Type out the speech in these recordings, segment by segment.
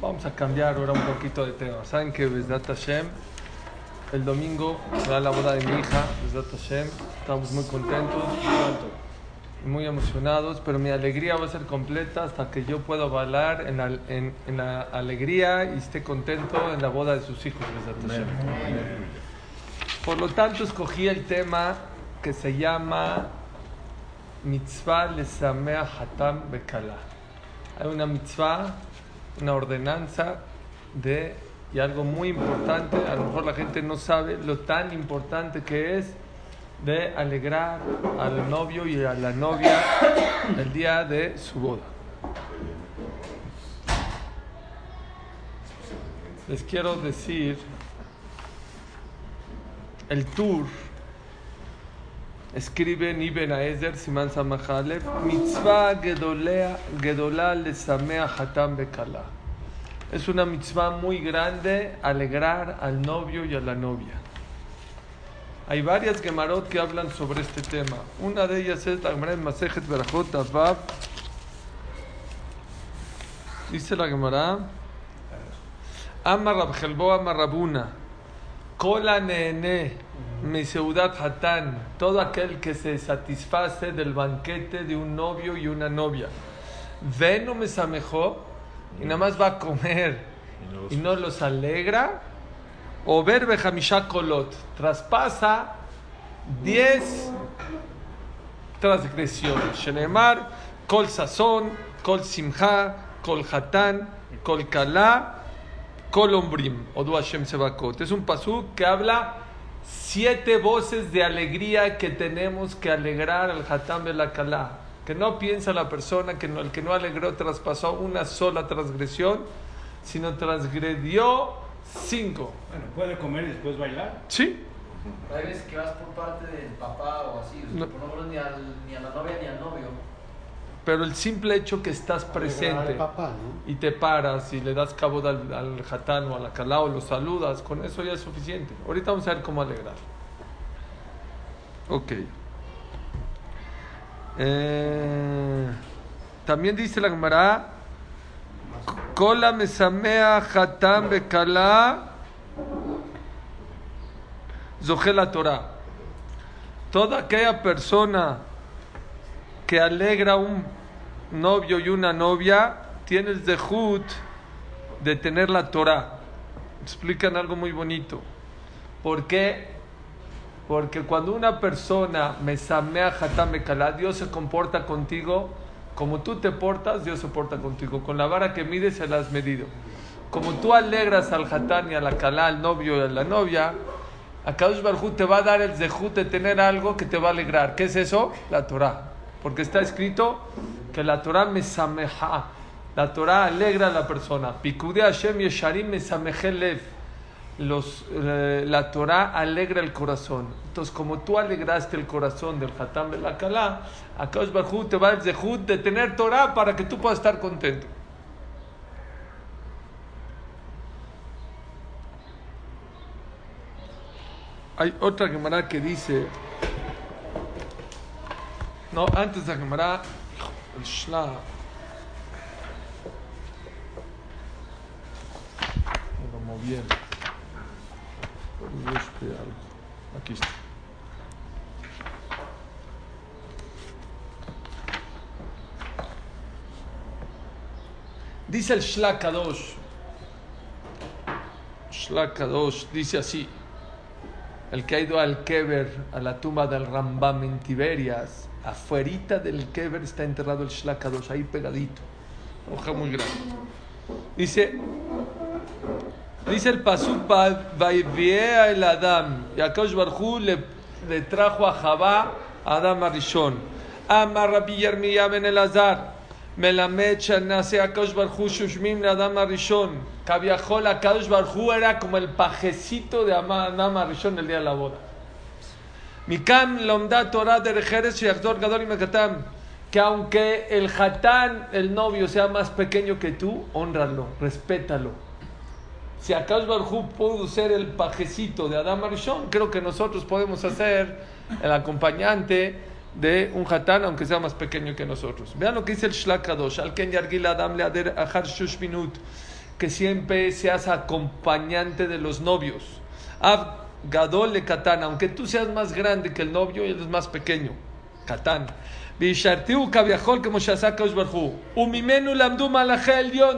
Vamos a cambiar ahora un poquito de tema. Saben que Besdat Hashem, el domingo será la boda de mi hija, Besdat Hashem. Estamos muy contentos y muy emocionados, pero mi alegría va a ser completa hasta que yo pueda bailar en la, en, en la alegría y esté contento en la boda de sus hijos, Besdat Hashem. Por lo tanto, escogí el tema que se llama Mitzvah Lesamea Hatam Bekala. Hay una mitzvah, una ordenanza de, y algo muy importante, a lo mejor la gente no sabe lo tan importante que es de alegrar al novio y a la novia el día de su boda. Les quiero decir, el tour escribe Ibn Aezer, Siman Samachalev, Mitzvah Gedolá Lesamea Hatam Bekala. Es una mitzvah muy grande alegrar al novio y a la novia. Hay varias Gemarot que hablan sobre este tema. Una de ellas es la Gemara en Masejet Berachot Avav. Dice la Gemara, Amar Rabjelbo Amar Rabuna, Kola Nene, mi seudat hatán, todo aquel que se satisface del banquete de un novio y una novia. Veno me samejó y nada más va a comer y no los alegra. O ver Bejamisha kolot, traspasa 10 transgresiones. Shenemar, kol sazón, kol simha, kol hatán, kol kalá, kol ombrim, o du Hashem sebakot. Es un pasú que habla siete voces de alegría que tenemos que alegrar al Hatam de la Kalá. Que no piensa la persona que no, el que no alegró traspasó una sola transgresión, sino transgredió cinco. Bueno, ¿puede comer y después bailar? Sí. Hay veces que vas por parte del papá o así, o sea, No. por no ni, al, ni a la novia ni al novio. Pero el simple hecho que estás presente Al papá, ¿no? y te paras y le das cabo al, al Hatán o a la Kalá o lo saludas, con eso ya es suficiente. Ahorita vamos a ver cómo alegrar. Ok. Eh, también dice la Gemara, Kola mesamea Hatam bekala zoje la Torah. Toda aquella persona que alegra un novio y una novia tiene el zehut de tener la Torah. Explican algo muy bonito. ¿Por qué? Porque cuando una persona me samea hatam bekala, Dios se comporta contigo como tú te portas, Dios se porta contigo. Con la vara que mides se la has medido. Como tú alegras al hatán y a la al novio y a la novia, a Kadosh Baruj Hu te va a dar el zehut de tener algo que te va a alegrar. ¿Qué es eso? La Torah. Porque está escrito que la Torah me sameja. La Torah alegra a la persona. Pikude Hashem Yesharim me sameje lev. Los, eh, la Torah alegra el corazón. Entonces, como tú alegraste el corazón del Hatam de la Kalá, a Kadosh Baruj Hu te va zehut de tener Torah para que tú puedas estar contento. Hay otra Gemara que dice. No, antes de Gemara, el Shla. Lo movieron. Dios te algo. Aquí está. Dice el Shla Kadosh. Shla Kadosh dice así. El que ha ido al Keber, a la tumba del Rambam en Tiberias, afuerita del Keber está enterrado el Shlakadosh, ahí pegadito. Hoja muy grande. Dice, dice el Pasuk, Vaiviea el Adam, y Akash Barhu le, le trajo a Javá a Adam Arishon. Amar Rabbi Yermiyah ben Elazar, Melamed nace Akash Barhu Shushmim le Adam Arishon. Kaviahol Akash Barhu era como el pajecito de Adam Arishon el día de la boda. Mikam Lomda Torah de y y Mekatam. Que aunque el hatán, el novio, sea más pequeño que tú, honralo, respétalo. Si Akash Barhu pudo ser el pajecito de Adam Arishon, creo que nosotros podemos hacer el acompañante de un hatán, aunque sea más pequeño que nosotros. Vean lo que dice el Shlakadosh, al Ken Yargil Adam Leader Ahar Shush que siempre seas acompañante de los novios. Gadol le Katán, aunque tú seas más grande que el novio, él es más pequeño. Katán.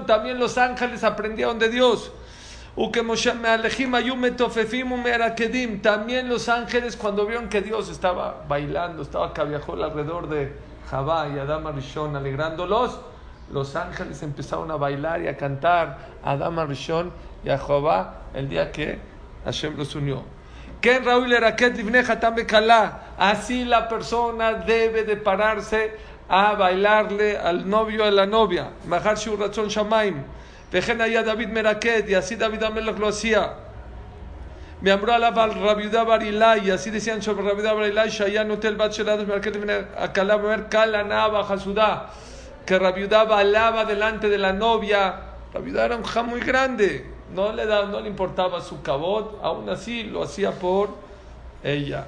También los ángeles aprendieron de Dios. También los ángeles, cuando vieron que Dios estaba bailando, estaba Kaviahol alrededor de Jabá y Adama Rishon, alegrándolos, los ángeles empezaron a bailar y a cantar a Adama Rishon y a Jabá el día que Hashem los unió. Ken Raúl Eraket Livneja. Así la persona debe de pararse a bailarle al novio a la novia. Mahar Shuratzon Shamaim. Vejen allá David Meraket. Y así David Amelech lo hacía. Me ambró a la Rabiudá Barilay. Y así decían sobre Rabiudá Barilay. Shayan Hotel Bachelados Meraket a Kala Ver Kala Nava Hasudá. Que Rabiudá bailaba delante de la novia. Rabiudá era un jam muy grande no le, da, no le importaba su cabot, aún así lo hacía por ella.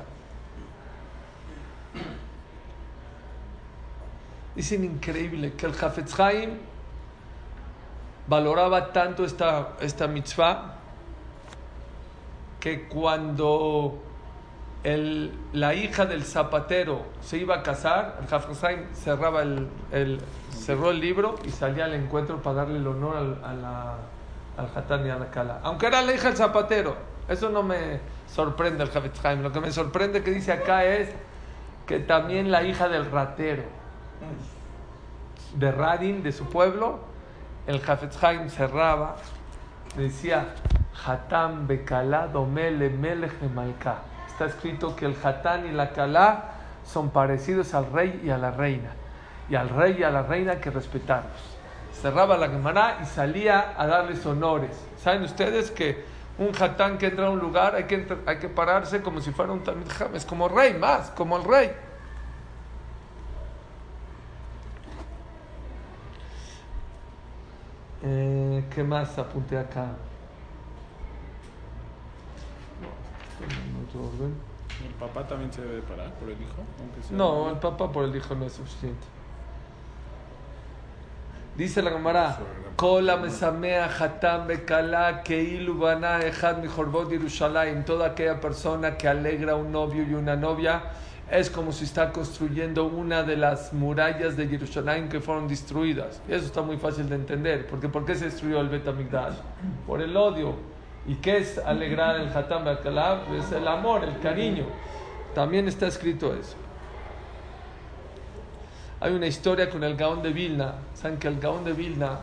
Dicen increíble que el Hafetz Haim valoraba tanto esta, esta mitzvah que cuando el, la hija del zapatero se iba a casar, el Hafetz Haim cerraba el, el, cerró el libro y salía al encuentro para darle el honor a la al Hatán y a la Kala. Aunque era la hija del zapatero. Eso no me sorprende el Javet Haim. Lo que me sorprende que dice acá es que también la hija del ratero de Radin, de su pueblo, el Jafet Haim cerraba, decía Hatán Bekala Domele Malka. Está escrito que el Hatán y la Kala son parecidos al rey y a la reina. Y al rey y a la reina que respetarlos cerraba la Gemara y salía a darles honores. ¿Saben ustedes que un hatán que entra a un lugar hay que, hay que pararse como si fuera un Talmid Es como rey, más, como el rey. Eh, ¿Qué más apunté acá? ¿El papá también se debe parar por el hijo? no, el papá por el hijo no es suficiente. Dice la Gemara, Kola mesamea hatam bekala keilu bana ejad mijorbot Yerushalayim. Toda aquella persona que alegra un novio y una novia es como si está construyendo una de las murallas de Jerusalén que fueron destruidas. Y eso está muy fácil de entender. Porque ¿por qué se destruyó el Betamigdash? Por el odio. ¿Y qué es alegrar el hatam bekala? Es el amor, el cariño. También está escrito eso. Hay una historia con el Gaón de Vilna. Saben que el Gaón de Vilna,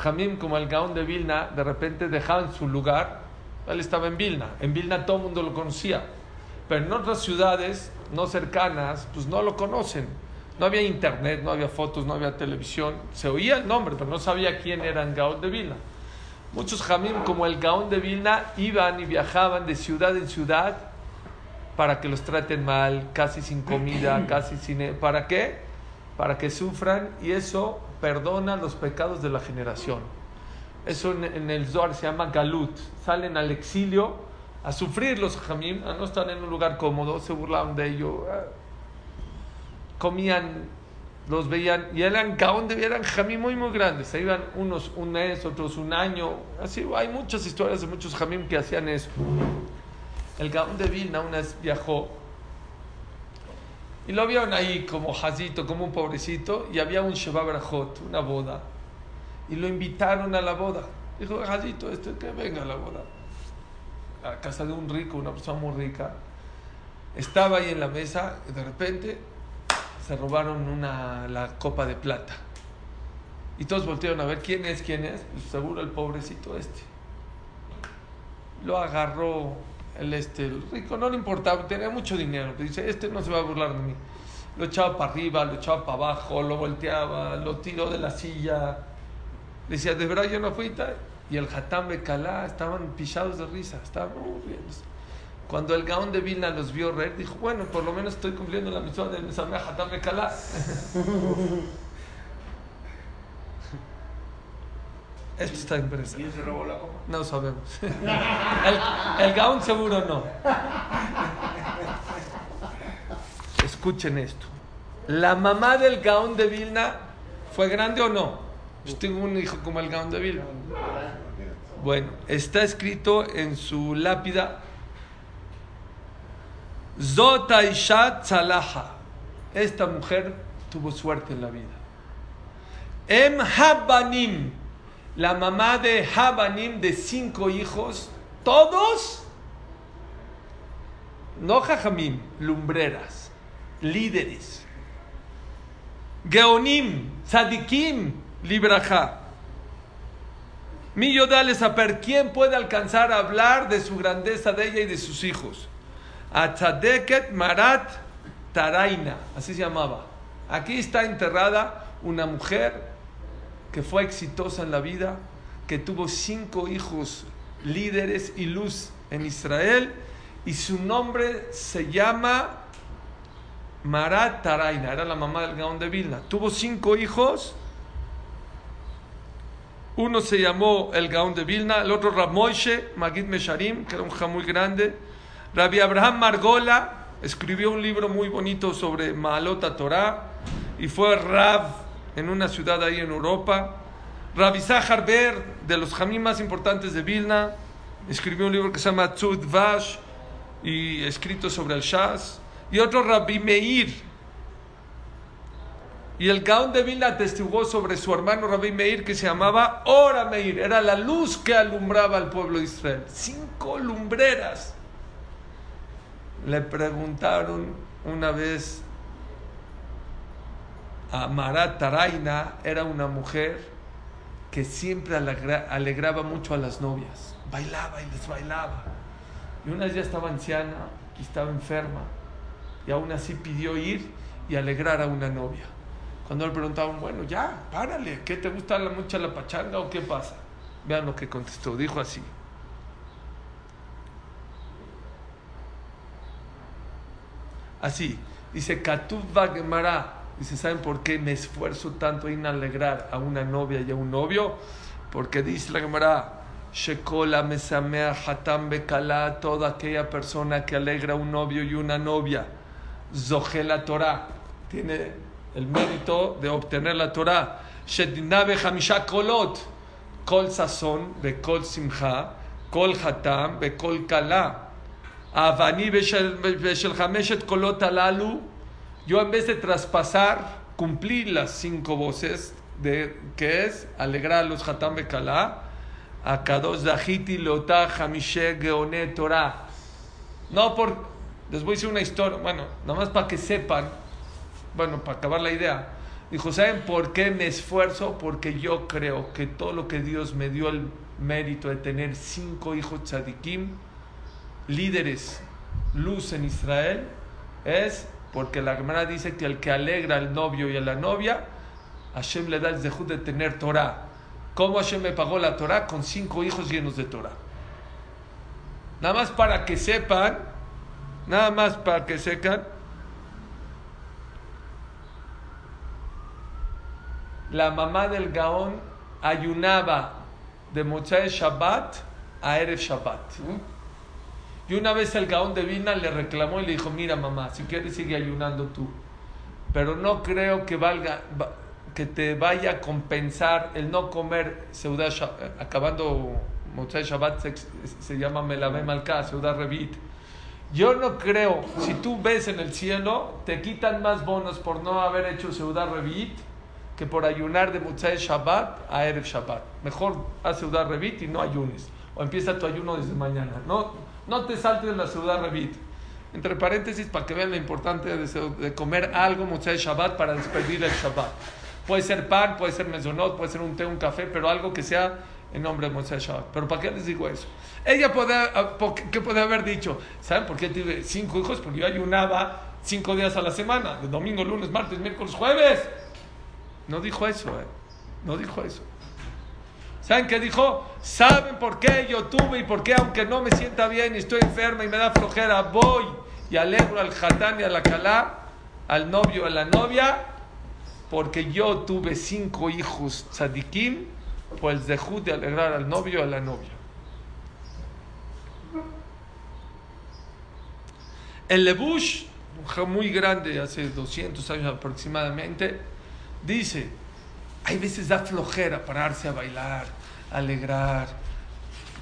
Jamim como el Gaón de Vilna, de repente dejaban su lugar. Él estaba en Vilna. En Vilna todo el mundo lo conocía. Pero en otras ciudades no cercanas, pues no lo conocen. No había internet, no había fotos, no había televisión. Se oía el nombre, pero no sabía quién era el Gaón de Vilna. Muchos Jamim, como el Gaón de Vilna, iban y viajaban de ciudad en ciudad para que los traten mal, casi sin comida, casi sin... ¿Para qué? Para que sufran y eso perdona los pecados de la generación. Eso en, el Zohar se llama galut. Salen al exilio a sufrir los jamim, a no estar en un lugar cómodo, se burlaban de ello, eh, comían, los veían y eran gaón eran jamim muy muy grandes. Se iban unos un mes, otros un año. Así hay muchas historias de muchos jamim que hacían eso. El gaón de Vilna una vez viajó y lo vieron ahí como jazito, como un pobrecito, y había un Sheba una boda. Y lo invitaron a la boda. Dijo, jazito, este, que venga a la boda. A casa de un rico, una persona muy rica. Estaba ahí en la mesa, y de repente se robaron una, la copa de plata. Y todos voltearon a ver quién es, quién es. Pues seguro el pobrecito este. Lo agarró el, este, rico no le importaba, tenía mucho dinero. Dice, este no se va a burlar de mí. Lo echaba para arriba, lo echaba para abajo, lo volteaba, lo tiró de la silla. Decía, de verdad yo no fui. Y el Hatam Bekalá estaban pisados de risa, estaban Cuando el Gaón de Vilna los vio reír, dijo, bueno, por lo menos estoy cumpliendo la misión del Mesamea Hatam Bekalá. Esto está impresionante. ¿Quién se robó la copa? No sabemos. el, el Gaón seguro no. escuchen esto. ¿La mamá del Gaón de Vilna fue grande o no? Yo tengo un hijo como el Gaón de Vilna. Bueno, está escrito en su lápida Zota Ishat Salaha. Esta mujer tuvo suerte en la vida. Em Habanim, la mamá de Habanim de cinco hijos, todos, no Jajamim, lumbreras, líderes. Geonim, Sadikim, Libraja. Mi Yodales saber quién puede alcanzar a hablar de su grandeza de ella y de sus hijos. Atzadeket Marat Taraina, así se llamaba. Aquí está enterrada una mujer que fue exitosa en la vida, que tuvo cinco hijos líderes y luz en Israel, y su nombre se llama Marat Taraina, era la mamá del Gaón de Vilna. Tuvo cinco hijos. Uno se llamó el Gaón de Vilna, el otro Ramoishe Magid Mesharim, que era un ja muy grande. Rabbi Abraham Margola escribió un libro muy bonito sobre Maalota Torah y fue Rab en una ciudad ahí en Europa. Rabbi Zahar Ber, de los jamín más importantes de Vilna, escribió un libro que se llama Tzud Vash y escrito sobre el Shas. Y otro Rabbi Meir. Y el Gaón de Vilna atestiguó sobre su hermano Rabbi Meir que se llamaba Ora Meir. Era la luz que alumbraba al pueblo de Israel. Cinco lumbreras. Le preguntaron una vez Marat Taraina, era una mujer que siempre alegra- alegraba mucho a las novias. Bailaba y les bailaba. Y una ya estaba anciana y estaba enferma. Y aún así pidió ir y alegrar a una novia. Cuando le preguntaban, bueno, ya, párale, ¿qué te gusta la, mucha la pachanga o qué pasa? Vean lo que contestó, dijo así. Así, dice Gemara. Dice, ¿saben por qué me esfuerzo tanto en alegrar a una novia y a un novio? Porque dice la Gemara, Shekola mesamea hatam bekala, toda aquella persona que alegra a un novio y una novia, Zohe la Torah, tiene el mérito de obtener la Torah. Shedinabe hamisha kolot, kol sazón, bekol simcha, kol hatam, bekol kala. Avani beshel hameshet kolot alalu, yo en vez de traspasar, cumplir las cinco voces de que es alegrar los hatam bekala, a kadosh dahiti leotah hamishe geone Torah. No por, les voy a decir una historia, bueno, nada más para que sepan, bueno, para acabar la idea. Dijo, ¿saben por qué me esfuerzo? Porque yo creo que todo lo que Dios me dio el mérito de tener cinco hijos tzadikim, líderes, luz en Israel, es porque la Gemara dice que el que alegra al novio y a la novia, Hashem le da el zehut de tener Torah. ¿Cómo Hashem me pagó la Torah? Con cinco hijos llenos de Torah. Nada más para que sepan, nada más para que sepan, la mamá del Gaón ayunaba de Motzai Shabbat a Erev Shabbat. Y una vez el Gaón de Vina le reclamó y le dijo, mira mamá, si quieres sigue ayunando tú. Pero no creo que valga va- que te vaya a compensar el no comer Seudah Sha- eh, acabando Motzai Shabbat se, se llama Melave Malka, Seudah Revit. Yo no creo, si tú ves en el cielo, te quitan más bonos por no haber hecho Seudah Revit que por ayunar de Motzai Shabbat a Erev Shabbat. Mejor haz Seudah Revit y no ayunes. O empieza tu ayuno desde mañana. No, no te saltes la Seudah Revit. Entre paréntesis, para que vean lo importante de, comer algo Motzai Shabbat para despedir el Shabbat. Puede ser pan, puede ser mezonot, puede ser un té, un café, pero algo que sea en nombre de Motzai Shabbat. ¿Pero para qué les digo eso? Ella ah, po- ¿qué puede haber dicho? ¿Saben por qué tiene cinco hijos? Porque yo ayunaba cinco días a la semana, de domingo, lunes, martes, miércoles, jueves. No dijo eso, ¿eh? No dijo eso. ¿Saben qué dijo? ¿Saben por qué yo tuve y por qué, aunque no me sienta bien y estoy enferma y me da flojera, voy y alegro al jatán y a la al novio, a la novia? Porque yo tuve cinco hijos tzadikim, pues dejó de alegrar al novio a la novia. El lebush muy grande, hace 200 años aproximadamente, dice, hay veces da flojera pararse a bailar, alegrar.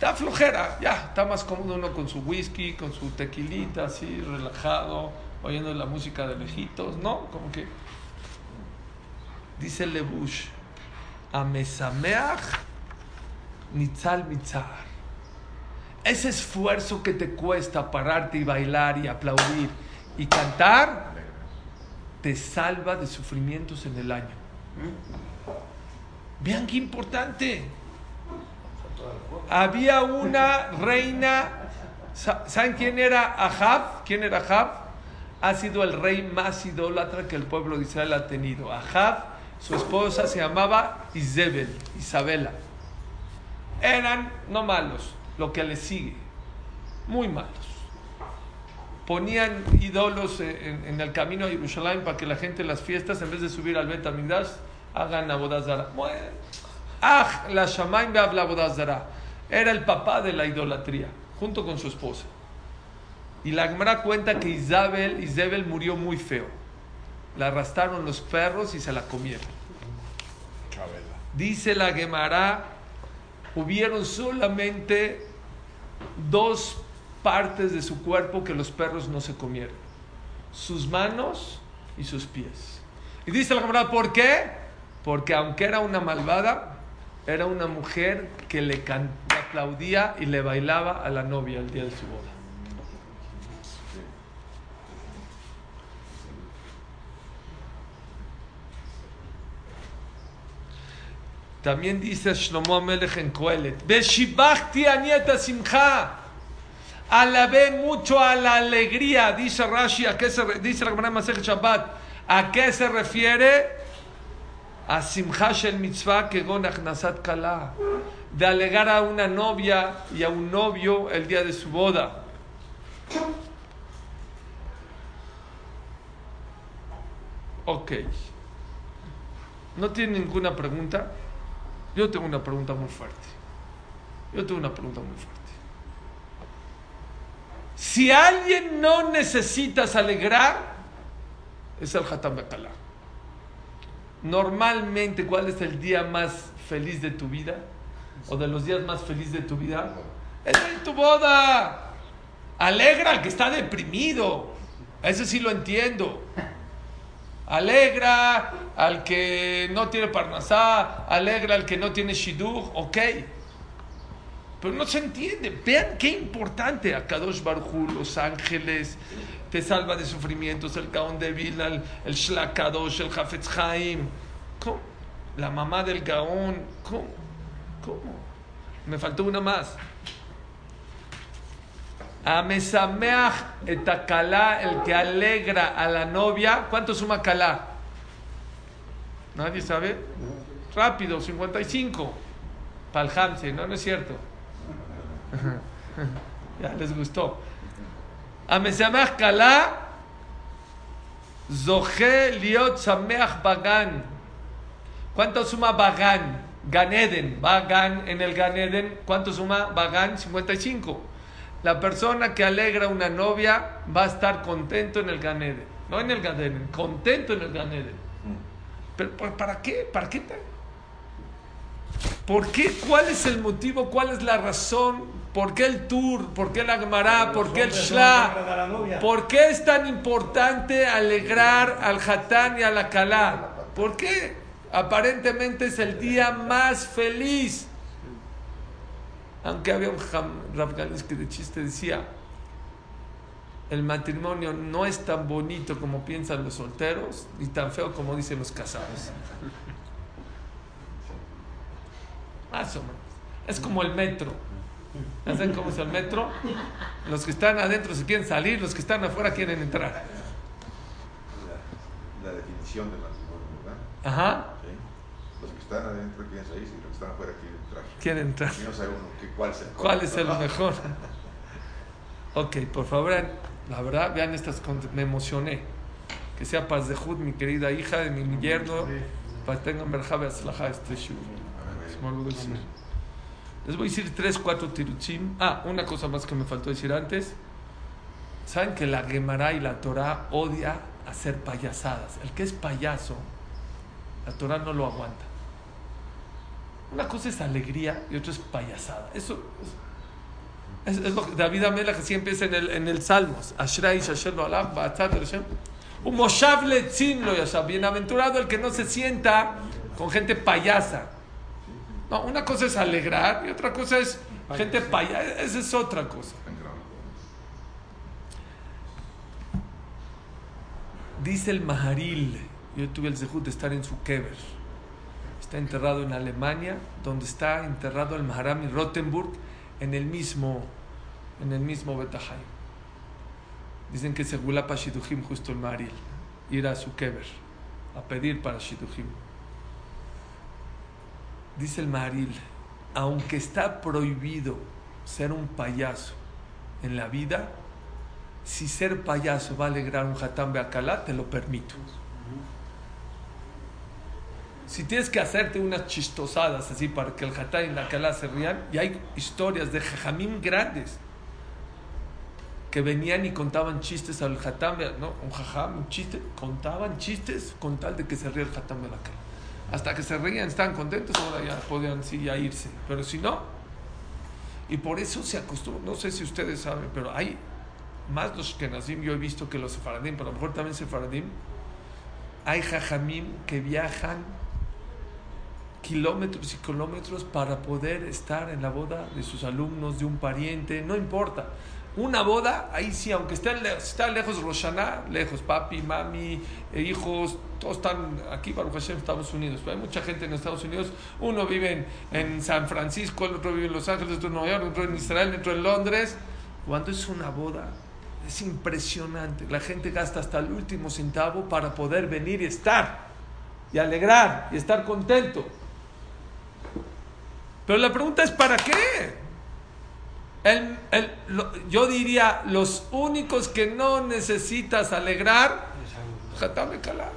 Da flojera, ya, está más cómodo uno con su whisky, con su tequilita, así, relajado, oyendo la música de lejitos, ¿no? Como que... Dice Lebush, Amesameach Nitzal Mitzar. Ese esfuerzo que te cuesta pararte y bailar y aplaudir y cantar, te salva de sufrimientos en el año. Vean qué importante. Había una reina, Sa- ¿saben quién era Ahab? ¿Quién era Ahab? Ha sido el rey más idólatra que el pueblo de Israel ha tenido. Ahab, su esposa se llamaba Isabel, Isabela. Eran no malos, lo que le sigue, muy malos. Ponían ídolos en, el camino a Jerusalén para que la gente en las fiestas, en vez de subir al Bet Amidash, hagan abodazara. Ah, la Shamaim habla abodazara. Era el papá de la idolatría, junto con su esposa. Y la Gemara cuenta que Isabel, Isabel murió muy feo. La arrastraron los perros y se la comieron. Dice la Gemara, hubieron solamente dos partes de su cuerpo que los perros no se comieron. Sus manos y sus pies. Y dice la Gemara, ¿por qué? Porque aunque era una malvada, era una mujer que le, can- aplaudía y le bailaba a la novia el día de su boda. También dice Shlomo Amelech en Kohelet, Beshibachti anieta simcha. Alabé mucho a la alegría, dice Rashi, ¿a qué se dice la Gemara Masech Shabbat? ¿A qué se refiere? A simcha shel mitzvah que nasat kala. De alegar a una novia y a un novio el día de su boda. Ok. ¿No tiene ninguna pregunta? Yo tengo una pregunta muy fuerte. Yo tengo una pregunta muy fuerte. Si alguien no necesitas alegrar, es el Hatam Bekalá. Normalmente, ¿cuál es el día más feliz de tu vida? ¿O de los días más felices de tu vida? Es en tu boda. Alegra al que está deprimido. Ese sí lo entiendo. Alegra al que no tiene parnasá, alegra al que no tiene shidduch, ok. Pero no se entiende. Vean qué importante a Kadosh Baruj Hu, los ángeles, te salva de sufrimientos, el Gaón de Vilna, el, el Shlak Kadosh, el Hafetz Haim. ¿Cómo? La mamá del Gaón. ¿Cómo? ¿Cómo? Me faltó una más. Amesameach etakala, el que alegra a la novia. ¿Cuánto suma kalá? ¿Nadie sabe? Rápido, 55. Paljamse, no, no es cierto. ya les gustó. Amesameach kalá, zoje liot sameach bagan. ¿Cuánto suma bagan? Ganeden, bagan en el Ganeden. ¿Cuánto suma bagan? 55. La persona que alegra a una novia va a estar contento en el Ganeden. No en el Ganeden, contento en el Ganeden. Pero ¿para- ¿para qué? ¿Para qué? ¿Por qué? ¿Cuál es el motivo? ¿Cuál es la razón? ¿Por qué el tour? ¿Por qué la Gemara? ¿Por qué el no Shla? ¿Por qué es tan importante alegrar al Hatán y a la Kalá? ¿Por qué? Aparentemente es el día más feliz. Aunque había un Galis que de chiste decía, el matrimonio no es tan bonito como piensan los solteros, ni tan feo como dicen los casados. Más o menos. Es como el metro. ¿Ya ¿Saben cómo es el metro? Los que están adentro se quieren salir, los que están afuera quieren entrar. La, la definición de matrimonio, ¿verdad? Ajá, Sí. Los que están adentro quieren salirse y los que están afuera quieren entrar. quieren entrar. Y no sabe uno cuál es el ¿Cuál es el mejor? Ok, por favor, la verdad, vean estas, me emocioné. Que sea Paz de Jud, mi querida hija, de mi yerno, para que tengan verjabe atzlaja este shuv. Se me olvidó decir. Les voy a decir tres, cuatro tiruchim. Ah, una cosa más que me faltó decir antes. Saben que la Gemara y la Torah odia hacer payasadas. El que es payaso, la Torah no lo aguanta. Una cosa es alegría y otra es payasada. Eso es, lo que David Amela que siempre empieza en el, en el Salmos. Ashray. Un moshav lo yashab. Bienaventurado el que no se sienta con gente payasa. No, una cosa es alegrar y otra cosa es gente payasa. Esa es otra cosa. Dice el Maharil, yo tuve el zehut de estar en su kever. Está enterrado en Alemania, donde está enterrado el Maharami Rottenburg, en el mismo, en el mismo Betahai. Dicen que se gula para Shidujim justo el Maharil, ir a su kever, a pedir para Shidujim. Dice el Maharil, aunque está prohibido ser un payaso en la vida, si ser payaso va a alegrar un Hatam Beakalá, te lo permito. Si tienes que hacerte unas chistosadas así para que el Hatam y la Akalá se rían, y hay historias de jajamín grandes que venían y contaban chistes al Hatam, ¿no? Un jajam, un chiste, contaban chistes con tal de que se ría el Hatam Beakalá. Hasta que se reían, estaban contentos, ahora ya podían ya irse. Pero si no, y por eso se acostumbra, no sé si ustedes saben, pero hay más los que nacim, yo he visto que los sefaradim, pero a lo mejor también sefaradim, hay jajamim que viajan kilómetros y kilómetros para poder estar en la boda de sus alumnos, de un pariente, no importa. Una boda, ahí sí, aunque lejos, está lejos Roshaná, lejos, papi, mami, eh, hijos, todos están aquí, Baruch Hashem, Estados Unidos. Pero hay mucha gente en Estados Unidos. Uno vive en, en San Francisco, el otro vive en Los Ángeles, otro en Nueva York, otro en Israel, otro en Londres. Cuando es una boda, es impresionante. La gente gasta hasta el último centavo para poder venir y estar, y alegrar, y estar contento. Pero la pregunta es, ¿para qué? El, el, yo diría, los únicos que no necesitas alegrar, Jatame Kalá.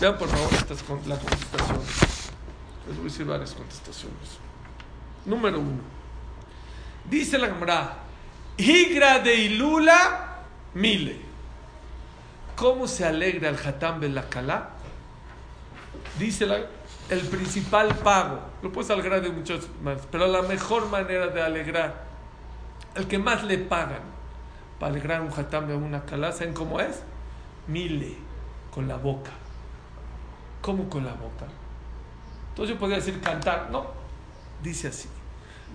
Vean por favor estas, la contestación. Les voy a decir varias contestaciones. Número uno. Dice la Gemara, Higra de Ilula, Mile. ¿Cómo se alegra el Hatam Belakalá? Dice la, el principal pago. Lo puedes alegrar de muchos más, pero la mejor manera de alegrar, el que más le pagan para alegrar un Hatam de una Kalá, ¿saben cómo es? Mile, con la boca. ¿Cómo con la boca? Entonces yo podría decir cantar. No, dice así.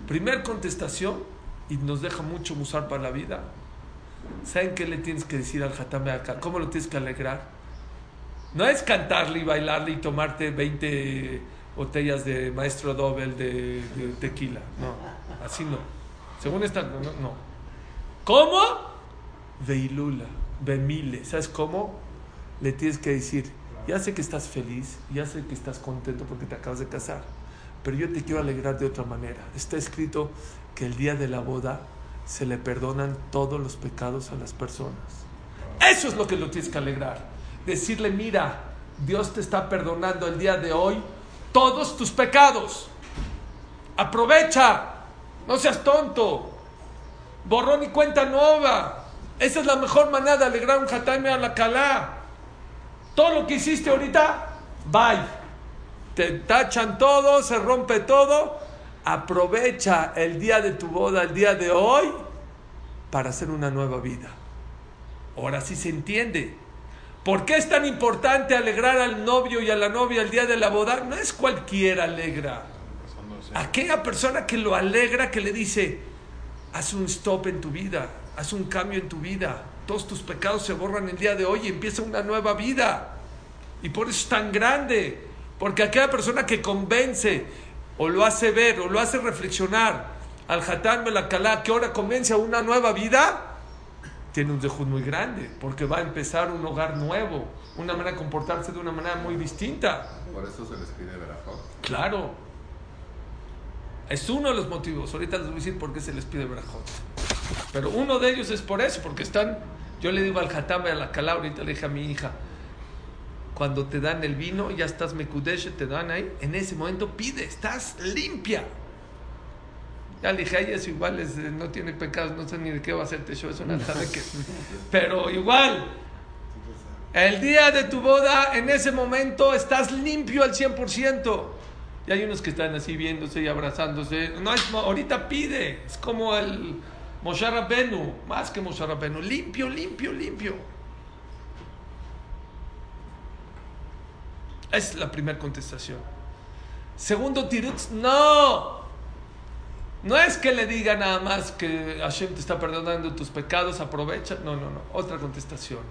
Primer contestación, y nos deja mucho musar para la vida. ¿Saben qué le tienes que decir al Hatame acá? ¿Cómo lo tienes que alegrar? No es cantarle y bailarle y tomarte 20 botellas de maestro Dobel de, de, tequila. No, así no. Según esta, no. no. ¿Cómo? Veilula, Bemile. ¿Sabes cómo? Le tienes que decir, ya sé que estás feliz, ya sé que estás contento porque te acabas de casar, pero yo te quiero alegrar de otra manera. Está escrito que el día de la boda se le perdonan todos los pecados a las personas. Eso es lo que lo tienes que alegrar. Decirle, mira, Dios te está perdonando el día de hoy todos tus pecados. Aprovecha, no seas tonto. Borrón y cuenta nueva. Esa es la mejor manera de alegrar un Hatame a la Calá. Todo lo que hiciste ahorita, bye. Te tachan todo, se rompe todo aprovecha el día de tu boda, el día de hoy, para hacer una nueva vida. Ahora sí se entiende. ¿Por qué es tan importante alegrar al novio y a la novia el día de la boda? No es cualquiera alegra. Aquella persona que lo alegra, que le dice, haz un stop en tu vida, haz un cambio en tu vida. Todos tus pecados se borran el día de hoy y empieza una nueva vida. Y por eso es tan grande. Porque aquella persona que convence o lo hace ver, o lo hace reflexionar al Hatán Melacalá, que ahora comienza una nueva vida, tiene un dejud muy grande, porque va a empezar un hogar nuevo, una manera de comportarse de una manera muy distinta. Por eso se les pide verajot. Claro. Es uno de los motivos. Ahorita les voy a decir por qué se les pide verajot. Pero uno de ellos es por eso, porque están. Yo le digo al Hatán Melacalá, ahorita le dije a mi hija, cuando te dan el vino, ya estás mekudesh, te dan ahí, en ese momento pide, estás limpia. Ya le dije, ay, eso igual es, eh, no tiene pecados, no sé ni de qué va a hacerte show, es una que Pero igual, el día de tu boda, en ese momento estás limpio al 100%. Y hay unos que están así viéndose y abrazándose. No, es, ahorita pide, es como el Moshe Rabbenu, más que Moshe Rabbenu, limpio, limpio, limpio. Es la primera contestación. Segundo tirutz, no. No es que le diga nada más que Hashem te está perdonando tus pecados, aprovecha. No, no, no. Otra contestación.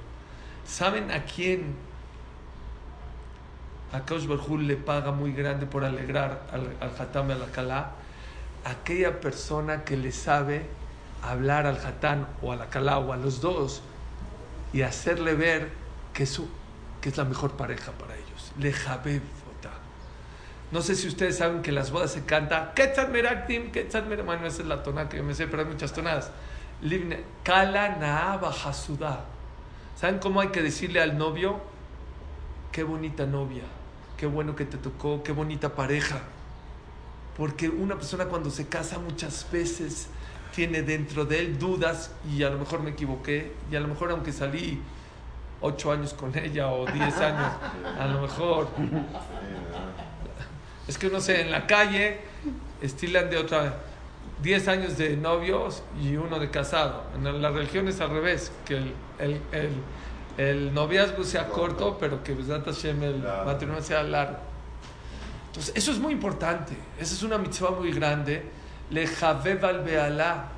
¿Saben a quién a Kaush le paga muy grande por alegrar al, al Hatam y al Alcalá? Aquella persona que le sabe hablar al Hatán o al Alcalá o a los dos y hacerle ver que, su, que es la mejor pareja para ellos. Le Jabeb no sé si ustedes saben que las bodas se canta Ketzat Meraktim, Ketzat Meraktim. Bueno, esa es la tonada que yo me sé, pero hay muchas tonadas. Kala. ¿Saben cómo hay que decirle al novio? Qué bonita novia, qué bueno que te tocó, qué bonita pareja. Porque una persona cuando se casa muchas veces tiene dentro de él dudas y a lo mejor me equivoqué y a lo mejor aunque salí ocho años con ella o diez años, a lo mejor es que no sé, en la calle estilan de otra 10 años de novios y uno de casado. En la religión es al revés, que el, el, el, el noviazgo sea corto, pero que Hashem, el matrimonio sea largo. Entonces, eso es muy importante. Esa es una mitzvah muy grande. Le Javeb al Bealá.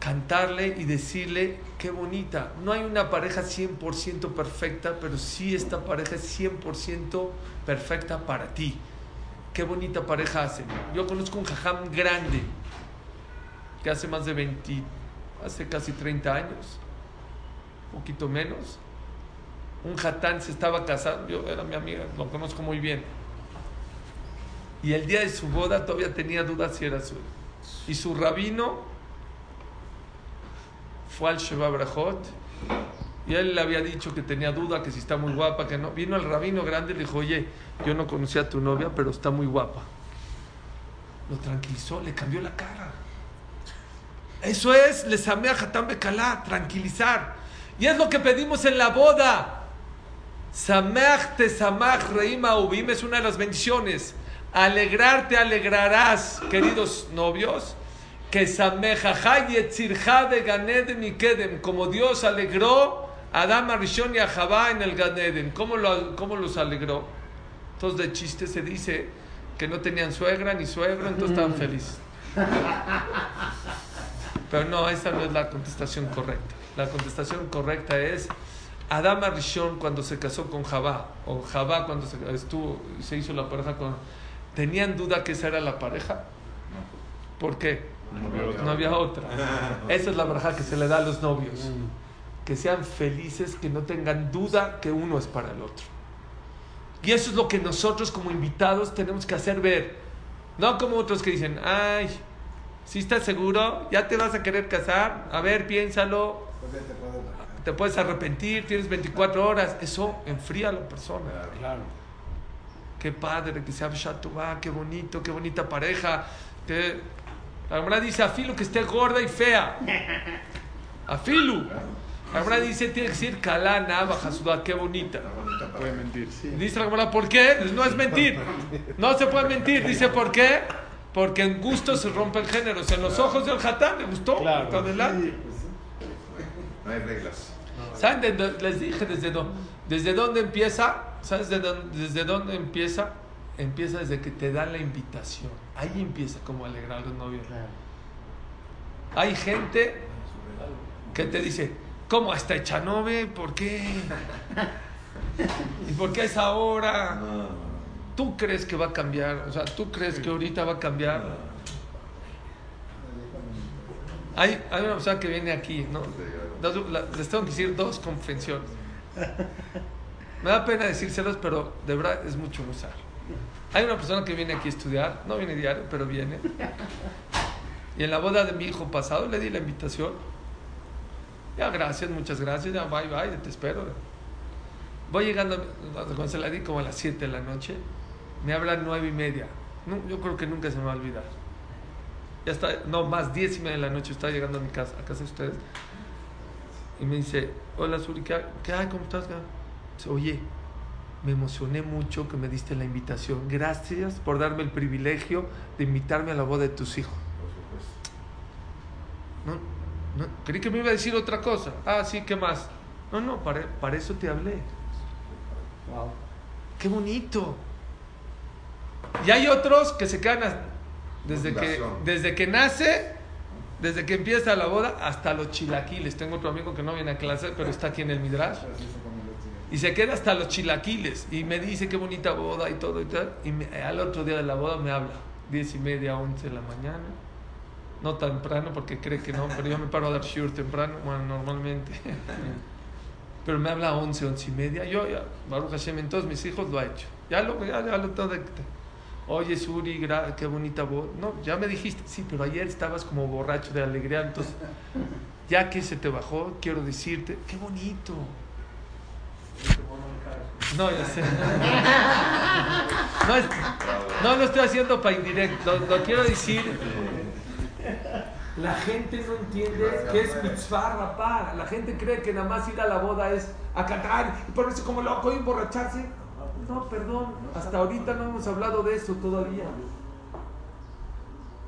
Cantarle y decirle qué bonita. No hay una pareja 100% perfecta, pero sí esta pareja es 100% perfecta para ti qué bonita pareja hacen. Yo conozco un jajam grande que hace más de 20, hace casi 30 años, poquito menos. Un jatán se estaba casando, yo era mi amiga, lo conozco muy bien. Y el día de su boda todavía tenía dudas si era su. Y su rabino fue al Sheba Brajot y él le había dicho que tenía duda, que si está muy guapa, que no. Vino el rabino grande y le dijo, oye, yo no conocía a tu novia, pero está muy guapa. Lo tranquilizó, le cambió la cara. Eso es, les amé a Hatam Bekalá, tranquilizar. Y es lo que pedimos en la boda. Sameach te samach reima ubim es una de las bendiciones. Alegrarte, alegrarás, queridos novios. Que sameja de ganed mi kedem, como Dios alegró Adam Arishon y a Jabá en el Ganeden. ¿Cómo, lo, ¿Cómo los alegró? Entonces de chiste se dice que no tenían suegra ni suegro, entonces estaban felices. Pero no, esa no es la contestación correcta. La contestación correcta es Adam Arishon cuando se casó con Jabá, o Jabá cuando se, estuvo, se hizo la pareja con... ¿Tenían duda que esa era la pareja? ¿Por qué? No había otra. Esa es la pareja que se le da a los novios. Que sean felices, que no tengan duda que uno es para el otro. Y eso es lo que nosotros como invitados tenemos que hacer ver. No como otros que dicen, ay, si estás seguro, ya te vas a querer casar, a ver, piénsalo, te puedes arrepentir, tienes 24 horas. Eso enfría a la persona. Claro. Qué padre que sea va qué bonito, qué bonita pareja. Que... La verdad dice, afilo que esté gorda y fea. Afilu. Ahora dice, tiene que decir kalana, baja sudá, qué bonita. Puede mentir. Dice la Gemara, ¿por qué? No es mentir. No se puede mentir. Dice, ¿por qué? Porque en gusto se rompe el género. O sea, en los ojos del hatán le gustó. Claro. adelante. No hay reglas. ¿Saben? les dije desde dónde, desde dónde empieza. ¿Sabes desde dónde, desde dónde empieza? Empieza desde que te dan la invitación. Ahí empieza como alegrar a los novios. Hay gente que te dice, ¿Cómo hasta Echanove? ¿Por qué? ¿Y por qué es ahora? ¿Tú crees que va a cambiar? O sea, ¿tú crees que ahorita va a cambiar? Hay, hay una persona que viene aquí, ¿no? les tengo que decir dos confesiones. Me da pena decírselos, pero de verdad es mucho usar. Hay una persona que viene aquí a estudiar, no viene diario, pero viene. Y en la boda de mi hijo pasado le di la invitación ya, gracias, muchas gracias, ya, bye, bye, te espero. Voy llegando, cuando se la di como a las 7 de la noche, me hablan nueve y media. No, yo creo que nunca se me va a olvidar. Ya está, no, más, diez y media de la noche, estaba llegando a mi casa, a casa de ustedes. Y me dice, hola Suri, ¿qué, hay? ¿Cómo estás? Dice, oye, me emocioné mucho que me diste la invitación. Gracias por darme el privilegio de invitarme a la boda de tus hijos. No, no, creí que me iba a decir otra cosa. Ah, sí, ¿qué más? No, no, para, para eso te hablé. Qué bonito. Y hay otros que se quedan a- desde que, desde que nace, desde que empieza la boda, hasta los chilaquiles. Tengo otro amigo que no viene a clase, pero está aquí en el Midrash. Y se queda hasta los chilaquiles. Y me dice qué bonita boda y todo y tal. Y me- al otro día de la boda me habla. Diez y media, once de la mañana. No temprano porque cree que no, pero yo me paro a dar shiur temprano, bueno, normalmente. Pero me habla a 11, 11 y media. Yo, ya, Baruch Hashem, en todos mis hijos lo ha hecho. Ya lo, ya, ya lo todo. Oye, Suri, qué bonita voz. No, ya me dijiste, sí, pero ayer estabas como borracho de alegría. Entonces, ya que se te bajó, quiero decirte, qué bonito. No, ya sé. No, es- no lo estoy haciendo para indirecto. Lo, lo quiero decir. La gente no entiende que es mitzvah rapar. La gente cree que nada más ir a la boda es a cantar y ponerse como loco y emborracharse. No, perdón. Hasta ahorita no hemos hablado de eso todavía.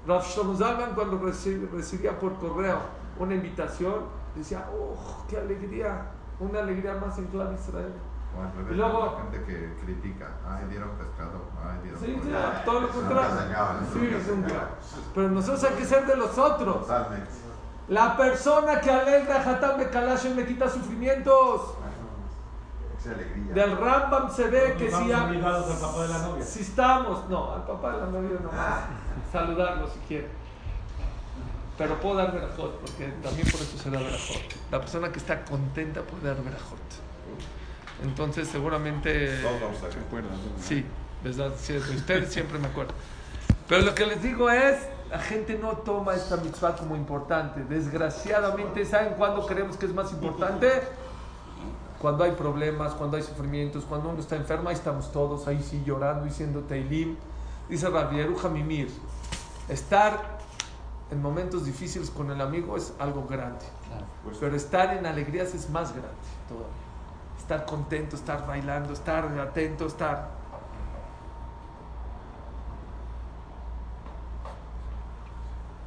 Rav Shlomo cuando reci- recibía por correo una invitación decía, ¡oh, qué alegría! Una alegría más en Clan Israel. O al revés, Y luego- la gente que critica, ay, dieron pescado, ay, dieron Sí, sí, pollo". todo lo contrario. Sí, nunca. acaba. Pero nosotros hay que ser de los otros. Totalmente. La persona que alegra Hatam de Kalash le quita sufrimientos. Esa alegría. Del Rambam se ve que si, Vamos ha- obligados al papá de la novia. si estamos, no, al papá de la novia no saludarlo si quiere. Pero puedo dar verajot, porque también por eso se da verajot. La persona que está contenta puede dar verajot. Entonces, seguramente. Todos vamos a ver. Sí, ¿verdad? Sí, de ustedes siempre me acuerdo. Pero lo que les digo es, la gente no toma esta mitzvah como importante. Desgraciadamente, ¿saben cuándo creemos que es más importante? Cuando hay problemas, cuando hay sufrimientos, cuando uno está enfermo, ahí estamos todos, ahí sí llorando, diciendo Teilim. Dice Rabieru Jamimir, estar en momentos difíciles con el amigo es algo grande. Pues, Pero estar en alegrías es más grande todavía. Estar contento, estar bailando, estar atento, estar...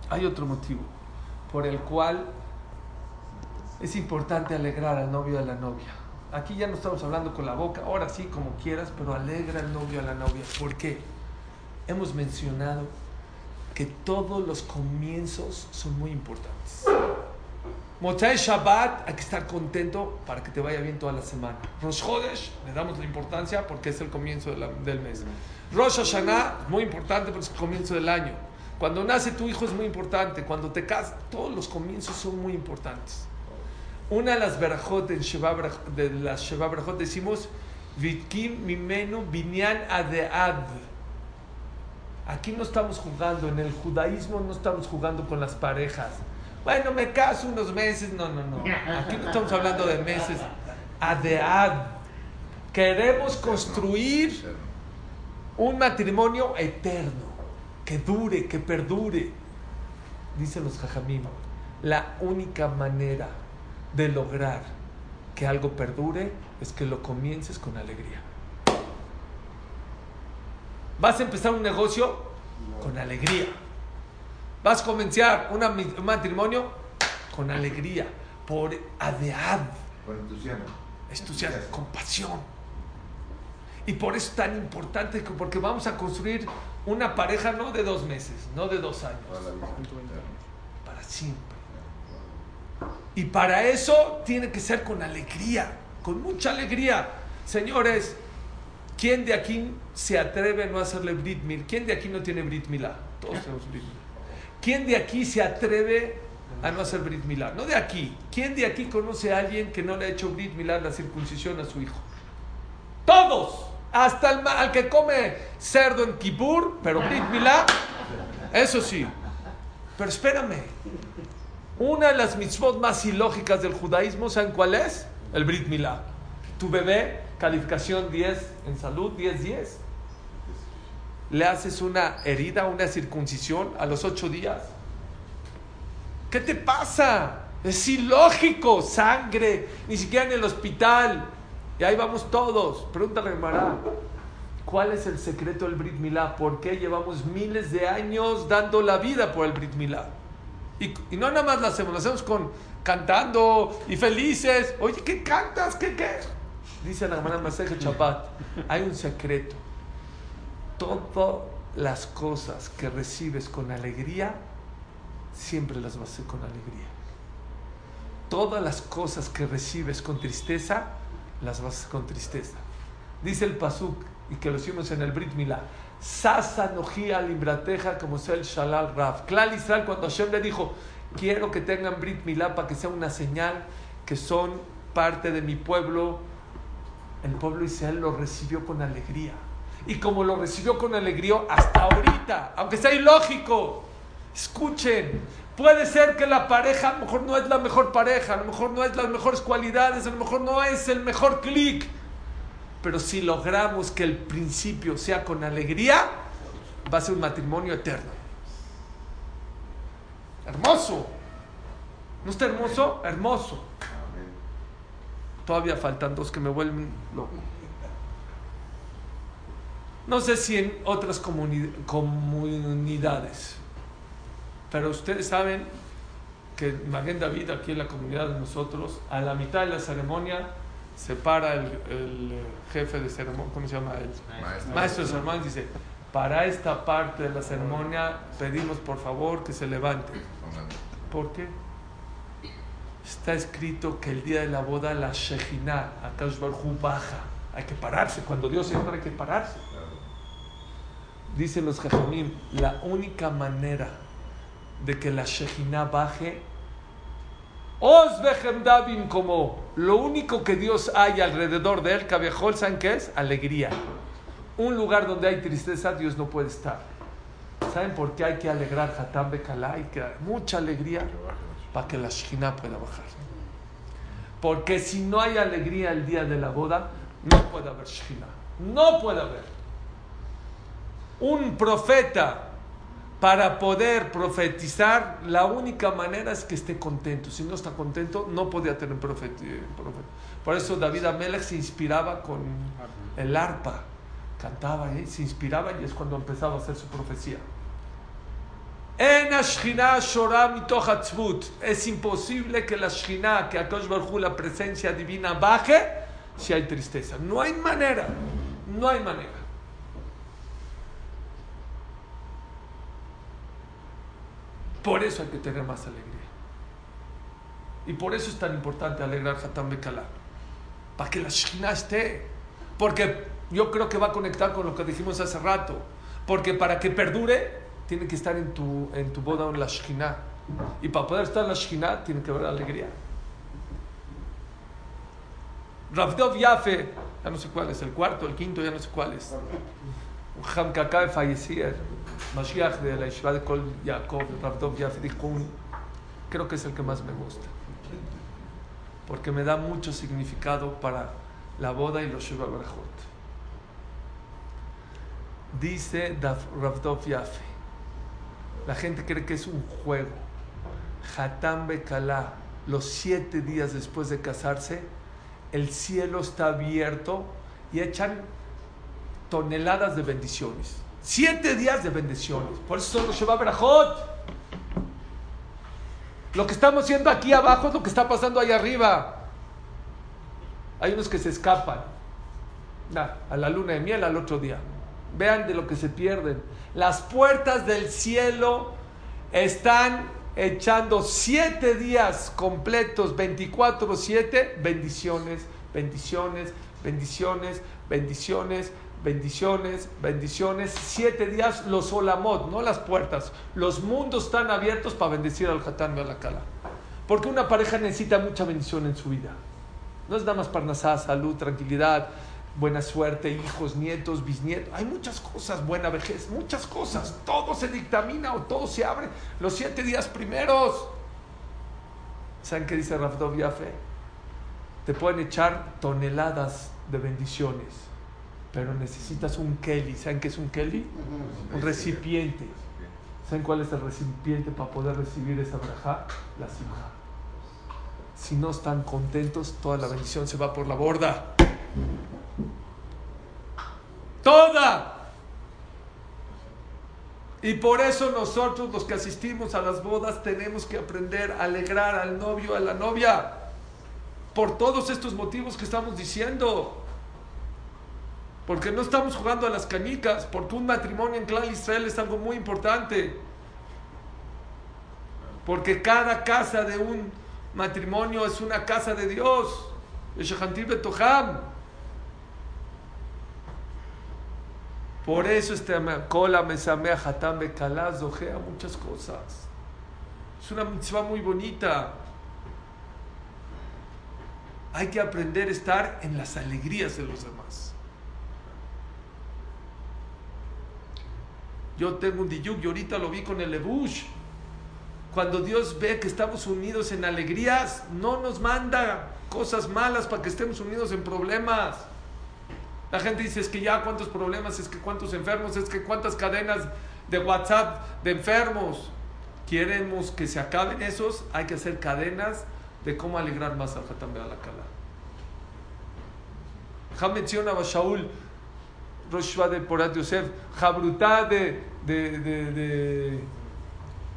Hay otro motivo por el cual es importante alegrar al novio a la novia. Aquí ya no estamos hablando con la boca, ahora sí, como quieras, pero alegra al novio a la novia. ¿Por qué? Hemos mencionado que todos los comienzos son muy importantes. Motzai Shabbat, hay que estar contento para que te vaya bien toda la semana. Rosh Chodesh, le damos la importancia porque es el comienzo de la- del mes. Rosh Hashanah, muy importante porque es el comienzo del año. Cuando nace tu hijo es muy importante. Cuando te casas, todos los comienzos son muy importantes. Una de las Beraj- de las Sheva Berajot decimos, Vitkim mimenu binyan adead. Aquí no estamos jugando, en el judaísmo no estamos jugando con las parejas. Bueno, me caso unos meses, no, no, no. Aquí no estamos hablando de meses. Adead. Queremos construir un matrimonio eterno, que dure, que perdure. Dicen los jajamim, la única manera de lograr que algo perdure es que lo comiences con alegría. Vas a empezar un negocio con alegría. Vas a comenzar una un matrimonio con alegría, por adead, Con entusiasmo. entusiasmo, con pasión. Y por eso es tan importante, que- porque vamos a construir una pareja no de dos meses, no de dos años, Toda la vida. para siempre. Y para eso tiene que ser con alegría, con mucha alegría. Señores, ¿quién de aquí se atreve a no hacerle Brit Mil? ¿Quién de aquí no tiene Brit Milá? Todos tenemos Brit Milá. ¿Quién de aquí se atreve a no hacer Brit Milá? No de aquí. ¿Quién de aquí conoce a alguien que no le ha hecho Brit Milá la circuncisión a su hijo? Todos. Hasta el al que come cerdo en Kippur, pero Brit Milá, eso sí. Pero espérame. Una de las mitzvot más ilógicas del judaísmo, ¿saben cuál es? El Brit Milá. Tu bebé, calificación 10 en salud, 10-10. Le haces una herida, una circuncisión a los 8 días. ¿Qué te pasa? Es ilógico, sangre, ni siquiera en el hospital. Y ahí vamos todos. Pregúntale, Mará, ¿cuál es el secreto del Brit Milá? ¿Por qué llevamos miles de años dando la vida por el Brit Milá? Y, no nada más lo hacemos, lo hacemos con cantando y felices. Oye, ¿qué cantas? ¿Qué qué? Dice la hermana Masaje Chapat, hay un secreto. Todas las cosas que recibes con alegría, siempre las vas a hacer con alegría. Todas las cosas que recibes con tristeza, las vas a hacer con tristeza. Dice el Pasuk, y que lo hicimos en el Brit Milá, Sasa nojía limbrateja como sea el Shalal Raf. Klal Israel, cuando Hashem le dijo, quiero que tengan Brit Milá para que sea una señal que son parte de mi pueblo, el pueblo Israel lo recibió con alegría. Y como lo recibió con alegría hasta ahorita, aunque sea ilógico, escuchen, puede ser que la pareja a lo mejor no es la mejor pareja, a lo mejor no es las mejores cualidades, a lo mejor no es el mejor clic, pero si logramos que el principio sea con alegría, va a ser un matrimonio eterno. Hermoso. ¿No está hermoso? Hermoso. Todavía faltan dos que me vuelven loco. No sé si en otras comuni- comunidades, pero ustedes saben que en Maguen David, aquí en la comunidad de nosotros, a la mitad de la ceremonia se para el, el, eh, jefe de ceremonia, ¿cómo se llama? El Maestro. maestro de ceremonias dice, para esta parte de la ceremonia pedimos por favor que se levante. ¿Por qué? Está escrito que el día de la boda la Shejina, Akash Baruj Hu, baja. Hay que pararse. Cuando Dios entra hay que pararse. Dicen los Jajamim, la única manera de que la Shejina baje, Os Davim como lo único que Dios hay alrededor de él, Cabejol, ¿saben qué es? Alegría. Un lugar donde hay tristeza, Dios no puede estar. ¿Saben por qué hay que alegrar Hatam Bekalá? Hay que dar mucha alegría para que la Shekhinah pueda bajar. Porque si no hay alegría el día de la boda, no puede haber Shekhinah. No puede haber. Un profeta, para poder profetizar, la única manera es que esté contento. Si no está contento, no podía tener profeta. Por eso David Amelech se inspiraba con el arpa. Cantaba, ¿eh? se inspiraba y es cuando empezaba a hacer su profecía. En. Es imposible que la Shkina, que Akash Baruj Hu, la presencia divina, baje si hay tristeza. No hay manera. No hay manera. Por eso hay que tener más alegría. Y por eso es tan importante alegrar Hatam Bekalá. Para que la Shkina esté. Porque yo creo que va a conectar con lo que dijimos hace rato. Porque para que perdure, tiene que estar en tu, en tu boda en la Shekhinah. Y para poder estar en la Shekhinah, tiene que haber alegría. Ravdov Yafe, ya no sé cuál es, el cuarto, el quinto, ya no sé cuál es. Un Ham que acaba de fallecer, Mashiach de la Yeshiva de Kol Yaakov, Yafe, dijo un, creo que es el que más me gusta. Porque me da mucho significado para la boda y los Shiva Berajot. Dice Ravdov Yafe, la gente cree que es un juego. Hatam Bekalá, los siete días después de casarse, el cielo está abierto y echan toneladas de bendiciones. Siete días de bendiciones. Por eso son los Sheba Berajot. Lo que estamos haciendo aquí abajo es lo que está pasando allá arriba. Hay unos que se escapan a la luna de miel al otro día. Vean de lo que se pierden. Las puertas del cielo están echando siete días completos, 24-7, bendiciones, bendiciones, bendiciones, bendiciones, bendiciones, bendiciones. Siete días los olamot, no las puertas. Los mundos están abiertos para bendecir al Hatán y a la Kala. Porque una pareja necesita mucha bendición en su vida. No es nada más parnasá, salud, tranquilidad, buena suerte, hijos, nietos, bisnietos. Hay muchas cosas, buena vejez, muchas cosas. Todo se dictamina o todo se abre los siete días primeros. ¿Saben qué dice Rafdov Yafe? Te pueden echar toneladas de bendiciones, pero necesitas un Kelly. ¿Saben qué es un Kelly? Un recipiente. ¿Saben cuál es el recipiente para poder recibir esa braja? La simja. Si no están contentos, toda la bendición se va por la borda. Toda. Y por eso nosotros los que asistimos a las bodas tenemos que aprender a alegrar al novio, a la novia. Por todos estos motivos que estamos diciendo. Porque no estamos jugando a las canicas, porque un matrimonio en clan Israel es algo muy importante. Porque cada casa de un matrimonio es una casa de Dios. Por eso este cola mesamea hatam bekalaz ojea muchas cosas. Es una mitzvah muy bonita. Hay que aprender a estar en las alegrías de los demás. Yo tengo un diyuk y ahorita lo vi con el Lebush. Cuando Dios ve que estamos unidos en alegrías, no nos manda cosas malas para que estemos unidos en problemas. La gente dice, es que ya cuántos problemas, es que cuántos enfermos, es que cuántas cadenas de WhatsApp de enfermos. Queremos que se acaben esos, hay que hacer cadenas de cómo alegrar más al Hatam la Kala. Ja menciona a Shaul, Rosh de Porat Yosef, Jabrutá de, de, de, de,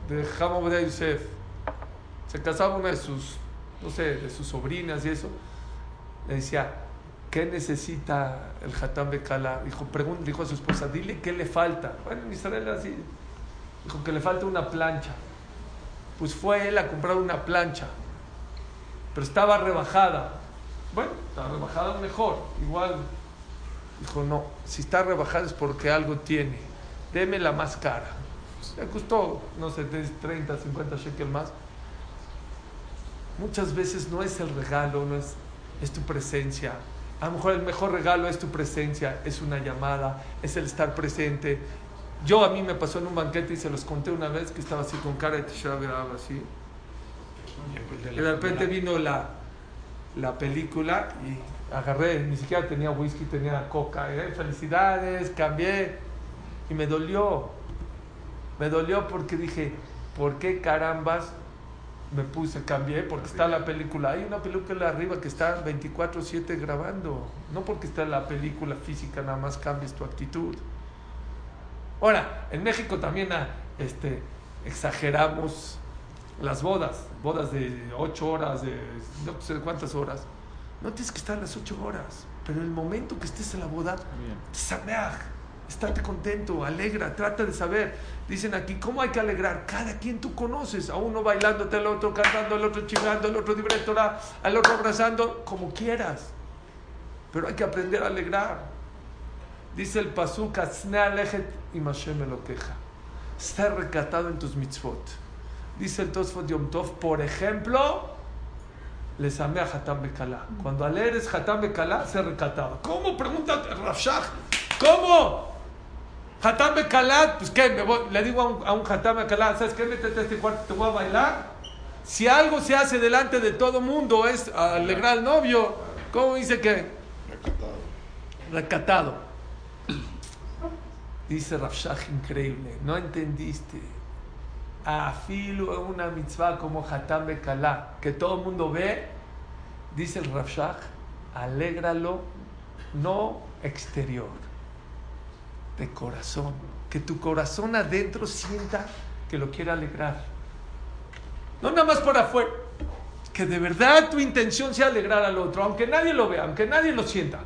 de Yosef. Se casaba una de sus, no sé, de sus sobrinas y eso. Le decía, ¿qué necesita el Hatam Bekala? Dijo, pregunta, dijo a su esposa, dile qué le falta. Bueno, en Israel así. Dijo que le falta una plancha. Pues fue él a comprar una plancha. Pero estaba rebajada. Bueno, estaba rebajada mejor. Igual Dijo, no, si está rebajada es porque algo tiene. Deme la más cara. Le costó, no sé, 30, 50 shekels más. Muchas veces no es el regalo, no es, es tu presencia. A lo mejor el mejor regalo es tu presencia, es una llamada, es el estar presente. Yo a mí me pasó en un banquete y se los conté una vez que estaba así con cara de Tisha así. Y de repente vino la, la película y agarré, ni siquiera tenía whisky, tenía coca. Eh, felicidades, cambié. Y me dolió. Me dolió porque dije, ¿por qué carambas me puse, cambié? Porque está la película. Hay una película arriba que está 24-7 grabando. No porque está la película física, nada más cambies tu actitud. Ahora, en México también ah, este, exageramos las bodas. Bodas de 8 horas, de no sé cuántas horas. No tienes que estar las ocho horas, pero el momento que estés en la boda, sameaj, estate contento, alegra, trata de saber. Dicen aquí, ¿cómo hay que alegrar? Cada quien tú conoces, a uno bailándote, al otro cantando, al otro chingando, al otro directora, al otro abrazando, como quieras. Pero hay que aprender a alegrar. Dice el pasuk, y Mashem me lo queja. Está recatado en tus mitzvot. Dice el Tosfot Yom Tov, por ejemplo, les amé a Hatam Bekala. Cuando al eres Hatam Bekala, se recataba. ¿Cómo? Pregunta Rafshah. ¿Cómo? Hatam Bekala, pues qué, le digo a un, a un Hatam Bekala, ¿sabes qué? Métete a este cuarto, te voy a bailar. Si algo se hace delante de todo mundo es alegrar al novio. ¿Cómo dice que? Recatado. Recatado. Dice Rafshah, increíble. No entendiste afilo una mitzvah como Hatam Bekala, que todo el mundo ve, dice el Rafshah, alégralo, no exterior, de corazón, que tu corazón adentro sienta que lo quiere alegrar. No nada más por afuera, que de verdad tu intención sea alegrar al otro, aunque nadie lo vea, aunque nadie lo sienta,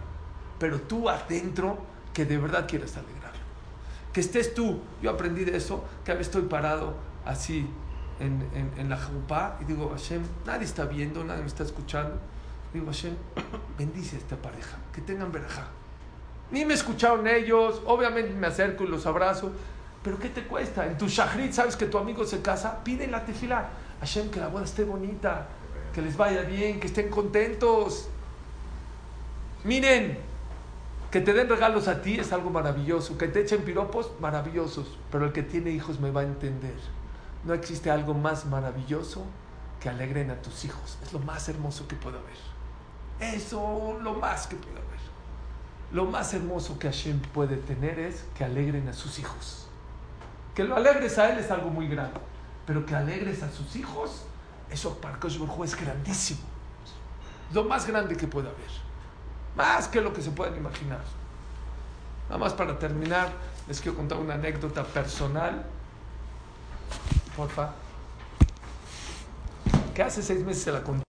pero tú adentro que de verdad quieres alegrarlo. Que estés tú, yo aprendí de eso, que a veces estoy parado así en, en, la jupá y digo, Hashem, nadie está viendo, nadie me está escuchando. Digo, Hashem, bendice a esta pareja, que tengan verajá. Ni me escucharon ellos, obviamente me acerco y los abrazo, pero ¿qué te cuesta? En tu shahrit, sabes que tu amigo se casa, pide la tefila. Hashem, que la boda esté bonita, que les vaya bien, que estén contentos. Miren, que te den regalos a ti es algo maravilloso, que te echen piropos, maravillosos, pero el que tiene hijos me va a entender. No existe algo más maravilloso que alegren a tus hijos. Es lo más hermoso que puede haber. Eso, lo más que puede haber. Lo más hermoso que Hashem puede tener es que alegren a sus hijos. Que lo alegres a él es algo muy grande. Pero que alegres a sus hijos, eso para Kosh es grandísimo. Lo más grande que puede haber. Más que lo que se pueden imaginar. Nada más para terminar, les quiero contar una anécdota personal. Porfa. Que hace seis meses se la conté.